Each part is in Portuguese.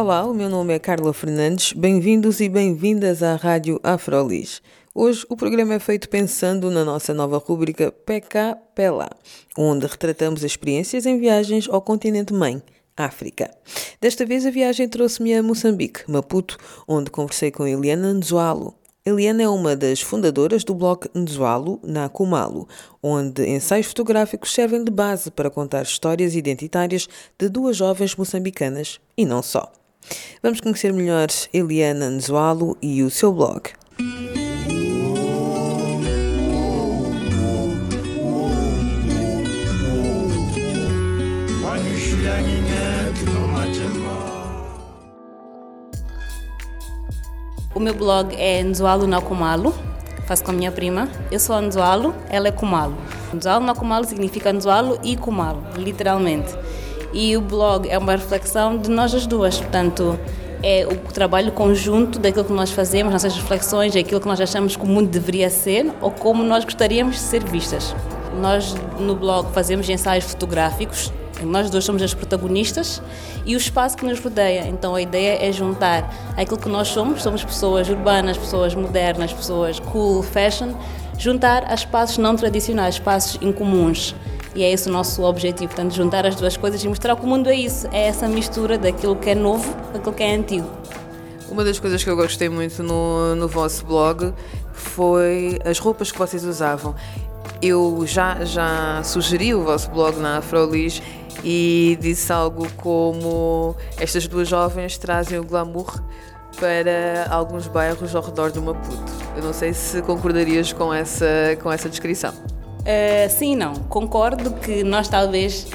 Olá, o meu nome é Carla Fernandes. Bem-vindos e bem-vindas à Rádio Afrolis. Hoje o programa é feito pensando na nossa nova rúbrica PK onde retratamos experiências em viagens ao continente mãe, África. Desta vez a viagem trouxe-me a Moçambique, Maputo, onde conversei com Eliana Nzualo. Eliana é uma das fundadoras do blog Nzualo na Kumalo, onde ensaios fotográficos servem de base para contar histórias identitárias de duas jovens moçambicanas e não só. Vamos conhecer melhor Eliana Nzualo e o seu blog. O meu blog é Nzualo na Kumalo, faço com a minha prima. Eu sou a Nzualo, ela é Kumalo. Nzualo na Kumalo significa Nzualo e Kumalo, literalmente. E o blog é uma reflexão de nós as duas, portanto, é o trabalho conjunto daquilo que nós fazemos, nossas reflexões, aquilo que nós achamos que o mundo deveria ser ou como nós gostaríamos de ser vistas. Nós no blog fazemos ensaios fotográficos nós dois somos as protagonistas e o espaço que nos rodeia. Então a ideia é juntar aquilo que nós somos, somos pessoas urbanas, pessoas modernas, pessoas cool, fashion, juntar a espaços não tradicionais, espaços incomuns. E é esse o nosso objetivo, portanto, juntar as duas coisas e mostrar que o mundo é isso, é essa mistura daquilo que é novo com aquilo que é antigo. Uma das coisas que eu gostei muito no, no vosso blog foi as roupas que vocês usavam. Eu já, já sugeri o vosso blog na Afrolis e disse algo como: Estas duas jovens trazem o glamour para alguns bairros ao redor do Maputo. Eu não sei se concordarias com essa, com essa descrição. Uh, sim, não. Concordo que nós talvez,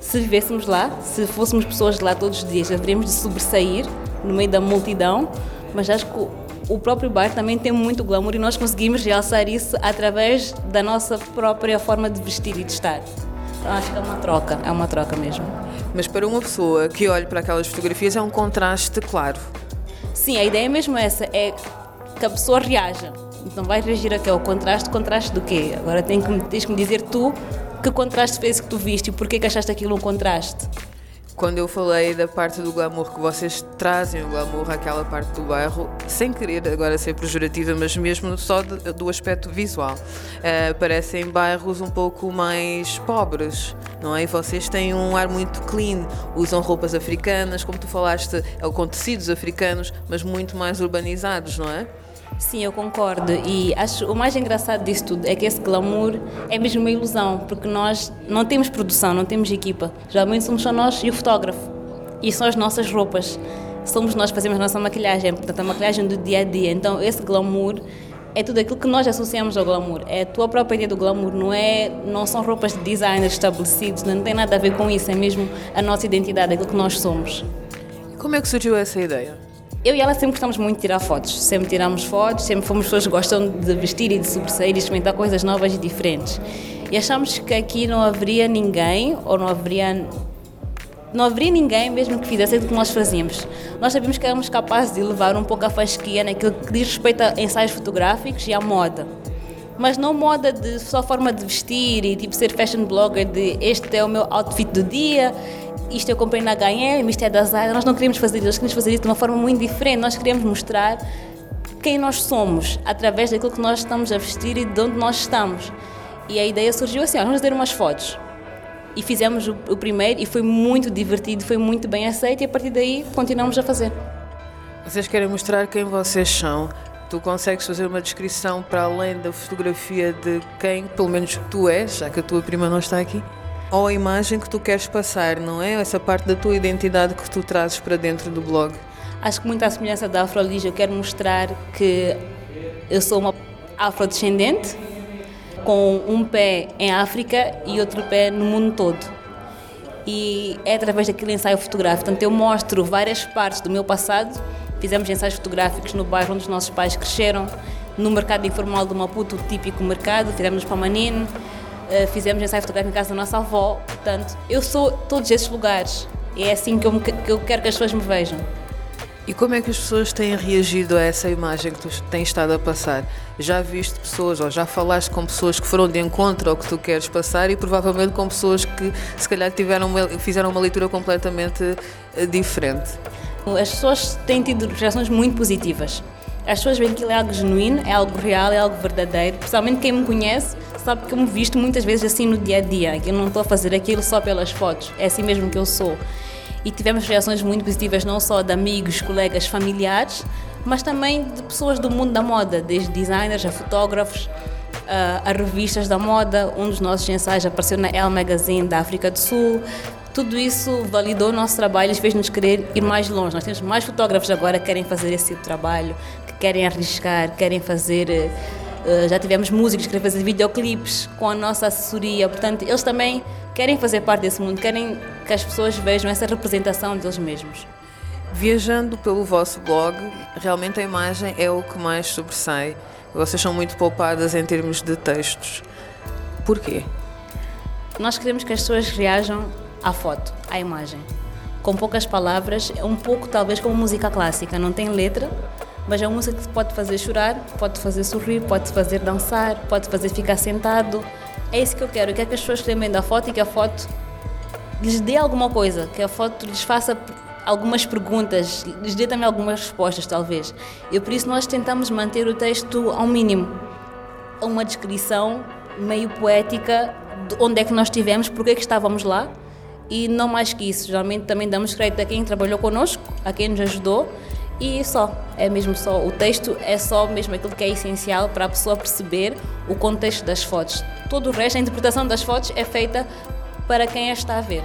se vivêssemos lá, se fôssemos pessoas de lá todos os dias, haveríamos de sobressair no meio da multidão, mas acho que o próprio bairro também tem muito glamour e nós conseguimos realçar isso através da nossa própria forma de vestir e de estar. Acho que é uma troca, é uma troca mesmo. Mas para uma pessoa que olhe para aquelas fotografias é um contraste claro. Sim, a ideia é mesmo essa, é que a pessoa reaja. Então vai reagir a quê? O contraste, contraste do quê? Agora que, tens que me dizer tu que contraste fez que tu viste e porquê que achaste aquilo um contraste quando eu falei da parte do glamour que vocês trazem o glamour àquela parte do bairro, sem querer agora ser pejorativa, mas mesmo só de, do aspecto visual, uh, parecem bairros um pouco mais pobres, não é? E vocês têm um ar muito clean, usam roupas africanas, como tu falaste, é com tecidos africanos, mas muito mais urbanizados, não é? Sim, eu concordo. E acho o mais engraçado disso tudo é que esse glamour é mesmo uma ilusão, porque nós não temos produção, não temos equipa. Geralmente somos só nós e o fotógrafo. E são as nossas roupas. Somos nós que fazemos a nossa maquilhagem, portanto, a maquilhagem do dia a dia. Então, esse glamour é tudo aquilo que nós associamos ao glamour. É a tua própria ideia do glamour, não é, não são roupas de designers estabelecidos, não tem nada a ver com isso, é mesmo a nossa identidade, aquilo que nós somos. Como é que surgiu essa ideia? Eu e ela sempre gostamos muito de tirar fotos, sempre tiramos fotos, sempre fomos pessoas que gostam de vestir e de sobressair e experimentar coisas novas e diferentes. E achamos que aqui não haveria ninguém, ou não haveria não haveria ninguém mesmo que fizesse o que nós fazíamos. Nós sabíamos que éramos capazes de levar um pouco a fasquia naquilo que diz respeito a ensaios fotográficos e à moda. Mas não moda de só forma de vestir e tipo ser fashion blogger de este é o meu outfit do dia isto eu comprei na H&M, isto é da Zara. Nós não queríamos fazer isso, nós queríamos fazer isso de uma forma muito diferente. Nós queríamos mostrar quem nós somos através daquilo que nós estamos a vestir e de onde nós estamos. E a ideia surgiu assim: vamos fazer umas fotos. E fizemos o, o primeiro e foi muito divertido, foi muito bem aceito e a partir daí continuamos a fazer. Vocês querem mostrar quem vocês são? Tu consegues fazer uma descrição para além da fotografia de quem, pelo menos, tu és, já que a tua prima não está aqui? ou a imagem que tu queres passar, não é? Essa parte da tua identidade que tu trazes para dentro do blog. Acho que muito à semelhança da Afrolígia, eu quero mostrar que eu sou uma afrodescendente com um pé em África e outro pé no mundo todo. e é através daquele ensaio fotográfico. Portanto, eu mostro várias partes do meu passado. Fizemos ensaios fotográficos no bairro onde os nossos pais cresceram, no mercado informal do Maputo, o típico mercado, fizemos para Manine, eh, fizemos ensaio fotográfico em casa da nossa avó. Portanto, eu sou todos esses lugares. É assim que eu, que eu quero que as pessoas me vejam. E como é que as pessoas têm reagido a essa imagem que tu tens estado a passar? Já viste pessoas, ou já falaste com pessoas que foram de encontro ao que tu queres passar e provavelmente com pessoas que se calhar tiveram uma, fizeram uma leitura completamente eh, diferente? As pessoas têm tido reações muito positivas. As pessoas veem que aquilo é algo genuíno, é algo real, é algo verdadeiro. Principalmente quem me conhece sabe que eu me visto muitas vezes assim no dia a dia, que eu não estou a fazer aquilo só pelas fotos, é assim mesmo que eu sou e tivemos reações muito positivas não só de amigos, colegas, familiares, mas também de pessoas do mundo da moda, desde designers a fotógrafos, a, a revistas da moda. Um dos nossos ensaios apareceu na Elle Magazine da África do Sul. Tudo isso validou o nosso trabalho e fez-nos querer ir mais longe. Nós temos mais fotógrafos agora que querem fazer esse tipo de trabalho, que querem arriscar, querem fazer. Uh, já tivemos músicos que querem fazer videoclipes com a nossa assessoria. Portanto, eles também querem fazer parte desse mundo, querem que as pessoas vejam essa representação deles mesmos. Viajando pelo vosso blog, realmente a imagem é o que mais sobressai. Vocês são muito poupadas em termos de textos. Porquê? Nós queremos que as pessoas reajam à foto, à imagem. Com poucas palavras, é um pouco talvez como música clássica, não tem letra, mas é uma música que pode fazer chorar, pode fazer sorrir, pode fazer dançar, pode fazer ficar sentado, é isso que eu quero. Eu quero que as pessoas lembrem da foto e que a foto lhes dê alguma coisa, que a foto lhes faça algumas perguntas, lhes dê também algumas respostas, talvez. E por isso nós tentamos manter o texto ao mínimo. Uma descrição meio poética de onde é que nós estivemos, porque é que estávamos lá e não mais que isso. Geralmente também damos crédito a quem trabalhou connosco, a quem nos ajudou e só, é mesmo só. O texto é só mesmo aquilo que é essencial para a pessoa perceber o contexto das fotos. Todo o resto, a interpretação das fotos é feita para quem a está a ver.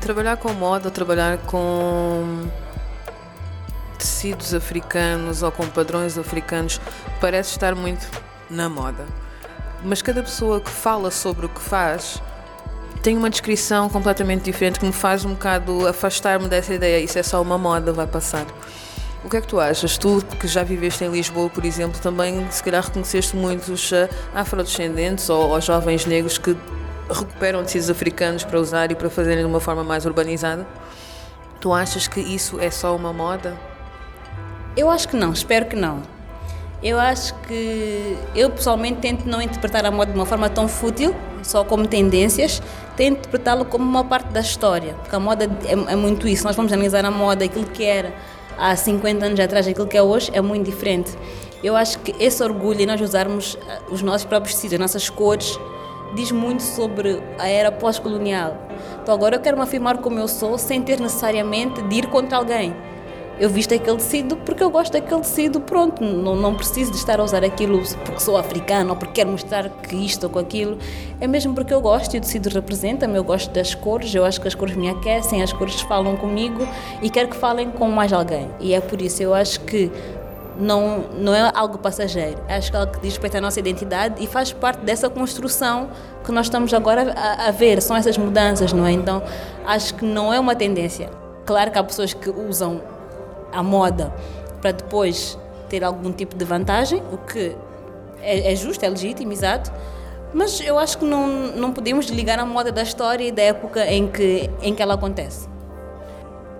Trabalhar com moda, trabalhar com tecidos africanos ou com padrões africanos parece estar muito na moda. Mas cada pessoa que fala sobre o que faz tem uma descrição completamente diferente que me faz um bocado afastar-me dessa ideia. Isso é só uma moda, vai passar. O que é que tu achas? Tu que já viveste em Lisboa, por exemplo, também se calhar reconheceste muitos eh, afrodescendentes ou, ou jovens negros que recuperam tecidos africanos para usar e para fazerem de uma forma mais urbanizada? Tu achas que isso é só uma moda? Eu acho que não, espero que não. Eu acho que eu pessoalmente tento não interpretar a moda de uma forma tão fútil, só como tendências, tento interpretá-lo como uma parte da história, porque a moda é, é, muito isso. Nós vamos analisar a moda, aquilo que era há 50 anos atrás, aquilo que é hoje, é muito diferente. Eu acho que esse orgulho em nós usarmos eh, os nossos próprios tecidos, as nossas cores, diz muito sobre a era pós-colonial. Então agora eu quero me afirmar como eu sou, sem ter necessariamente de ir contra alguém eu visto aquele tecido porque eu gosto daquele tecido, pronto, não, não preciso de estar a usar aquilo porque sou africano ou porque quero mostrar que isto ou com aquilo, é mesmo porque eu gosto e o tecido representa-me, eu gosto das cores, eu acho que as cores me aquecem, as cores falam comigo e quero que falem com mais alguém. E é por isso eu acho que não, não é algo passageiro, acho que é algo que diz respeito à nossa identidade e faz parte dessa construção que nós estamos agora a, a ver, são essas mudanças, não é? Então acho que não é uma tendência. Claro que há pessoas que usam a moda para depois ter algum tipo de vantagem, o que é, é justo, é legítimo, exato. Mas eu acho que não, não podemos desligar a moda da história e da época em que, em que ela acontece.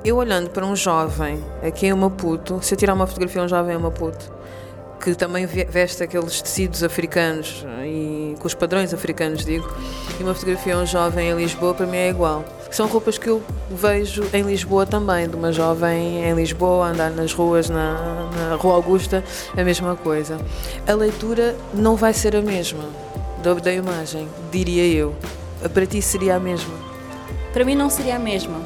Eu olhando para um jovem aqui em Maputo, se eu tirar uma fotografia de um jovem em Maputo, que também veste aqueles tecidos africanos e com os padrões africanos, digo, e uma fotografia de um jovem em Lisboa, para mim é igual. São roupas que eu vejo em Lisboa também, de uma jovem em Lisboa, andar nas ruas, na, na Rua Augusta, a mesma coisa. A leitura não vai ser a mesma da, da imagem, diria eu. Para ti seria a mesma? Para mim não seria a mesma.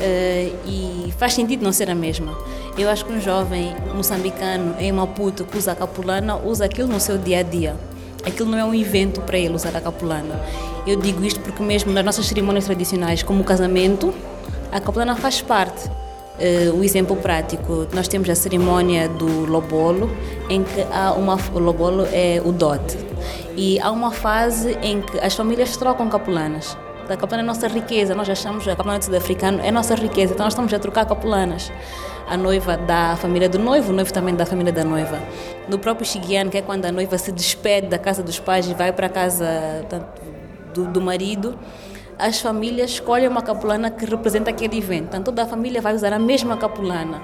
Uh, e faz sentido não ser a mesma. Eu acho que um jovem moçambicano em Maputo que usa a capulana usa aquilo no seu dia a dia. Aquilo não é um evento para ele usar a capulana. Eu digo isto porque mesmo nas nossas cerimônias tradicionais, como o casamento, a capulana faz parte. Uh, o exemplo prático, nós temos a cerimônia do lobolo, em que há uma o lobolo é o dote. E há uma fase em que as famílias trocam capulanas. A capulana é nossa riqueza, nós achamos a capulana sud-africana é nossa riqueza, então nós estamos a trocar capulanas. A noiva da família do noivo, o noivo também da família da noiva. No próprio Xigiano, que é quando a noiva se despede da casa dos pais e vai para a casa do, do marido, as famílias escolhem uma capulana que representa aquele evento. Então toda a família vai usar a mesma capulana.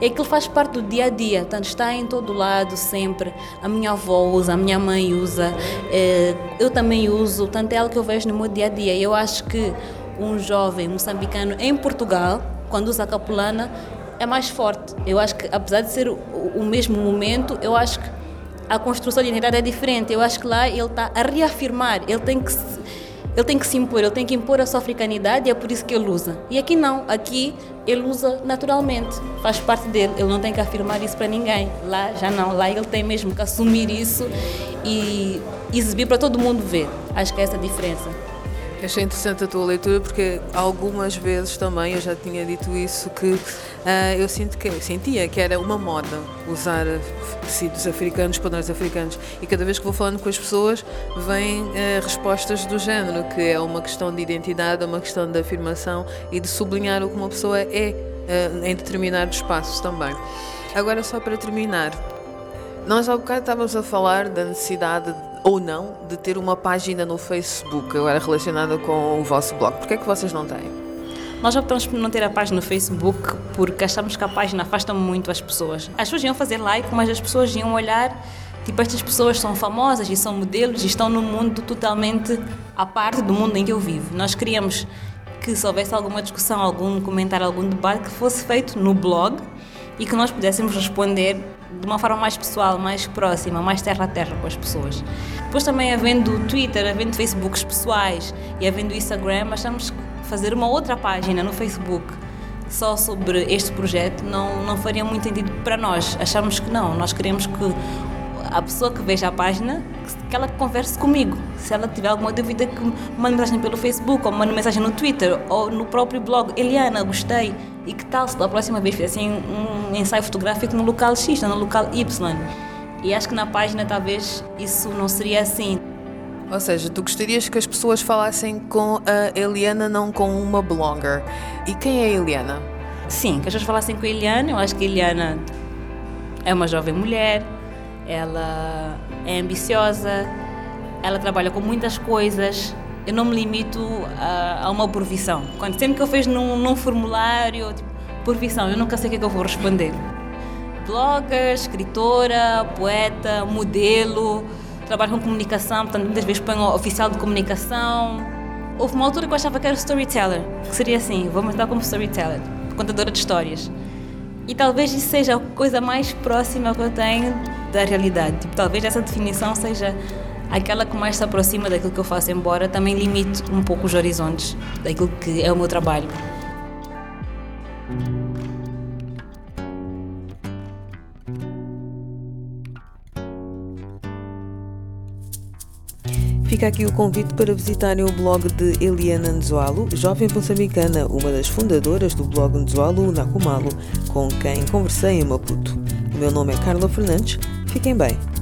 E aquilo faz parte do dia a dia, portanto, está em todo lado sempre. A minha avó usa, a minha mãe usa, eh, eu também uso, tanto é algo que eu vejo no meu dia a dia. Eu acho que um jovem moçambicano em Portugal, quando usa a capulana, é mais forte. Eu acho que, apesar de ser o mesmo momento, eu acho que a construção de identidade é diferente. Eu acho que lá ele está a reafirmar, ele tem que se ele tem que se impor, ele tem que impor a sua africanidade e é por isso que ele usa. E aqui não, aqui ele usa naturalmente, faz parte dele, ele não tem que afirmar isso para ninguém. Lá já não, lá ele tem mesmo que assumir isso e exibir para todo mundo ver. Acho que é essa a diferença. Achei interessante a tua leitura porque algumas vezes também eu já tinha dito isso que uh, eu sinto que sentia que era uma moda usar tecidos africanos, padrões africanos e cada vez que vou falando com as pessoas vêm uh, respostas do género que é uma questão de identidade, uma questão de afirmação e de sublinhar o que uma pessoa é uh, em determinados espaços também. Agora só para terminar, nós há bocado estávamos a falar da necessidade ou não de ter uma página no Facebook agora relacionada com o vosso blog. Por que é que vocês não têm? Nós optamos por não ter a página no Facebook porque achamos que a página afasta muito as pessoas. As pessoas iam fazer like, mas as pessoas iam olhar, tipo, estas pessoas são famosas e são modelos e estão num mundo totalmente à parte do mundo em que eu vivo. Nós queríamos que se houvesse alguma discussão, algum comentário, algum debate que fosse feito no blog e que nós pudéssemos responder de uma forma mais pessoal, mais próxima, mais terra a terra com as pessoas. Depois também havendo Twitter, havendo Facebooks pessoais e havendo Instagram, achamos que fazer uma outra página no Facebook só sobre este projeto não, não faria muito sentido para nós. Achamos que não, nós queremos que a pessoa que veja a página, que ela converse comigo. Se ela tiver alguma dúvida, que mande mensagem pelo Facebook, ou mande mensagem no Twitter, ou no próprio blog. Eliana, gostei. E que tal se da próxima vez fizessem um ensaio fotográfico no local X, no local Y? E acho que na página talvez isso não seria assim. Ou seja, tu gostarias que as pessoas falassem com a Eliana, não com uma blogger. E quem é a Eliana? Sim, que as pessoas falassem com a Eliana. Eu acho que a Eliana é uma jovem mulher, ela é ambiciosa, ela trabalha com muitas coisas. Eu não me limito a, a uma profissão. Quando sempre que eu vejo num, num formulário, tipo, profissão, eu nunca sei o que, é que eu vou responder. Blogger, escritora, poeta, modelo, trabalho com comunicação, portanto muitas vezes ponho oficial de comunicação. Houve uma altura que eu achava que era storyteller, que seria assim, vou dar como storyteller, contadora de histórias. E talvez isso seja a coisa mais próxima que eu tenho da realidade. Tipo, talvez essa definição seja aquela que mais se aproxima daquilo que eu faço, embora também limite um pouco os horizontes daquilo que é o meu trabalho. Fica aqui o convite para visitarem o blog de Eliana Nzualo, jovem moçambicana, uma das fundadoras do blog Nzualo Nakumalo, com quem conversei em Maputo. O meu nome é Carla Fernandes. Fiquem bem.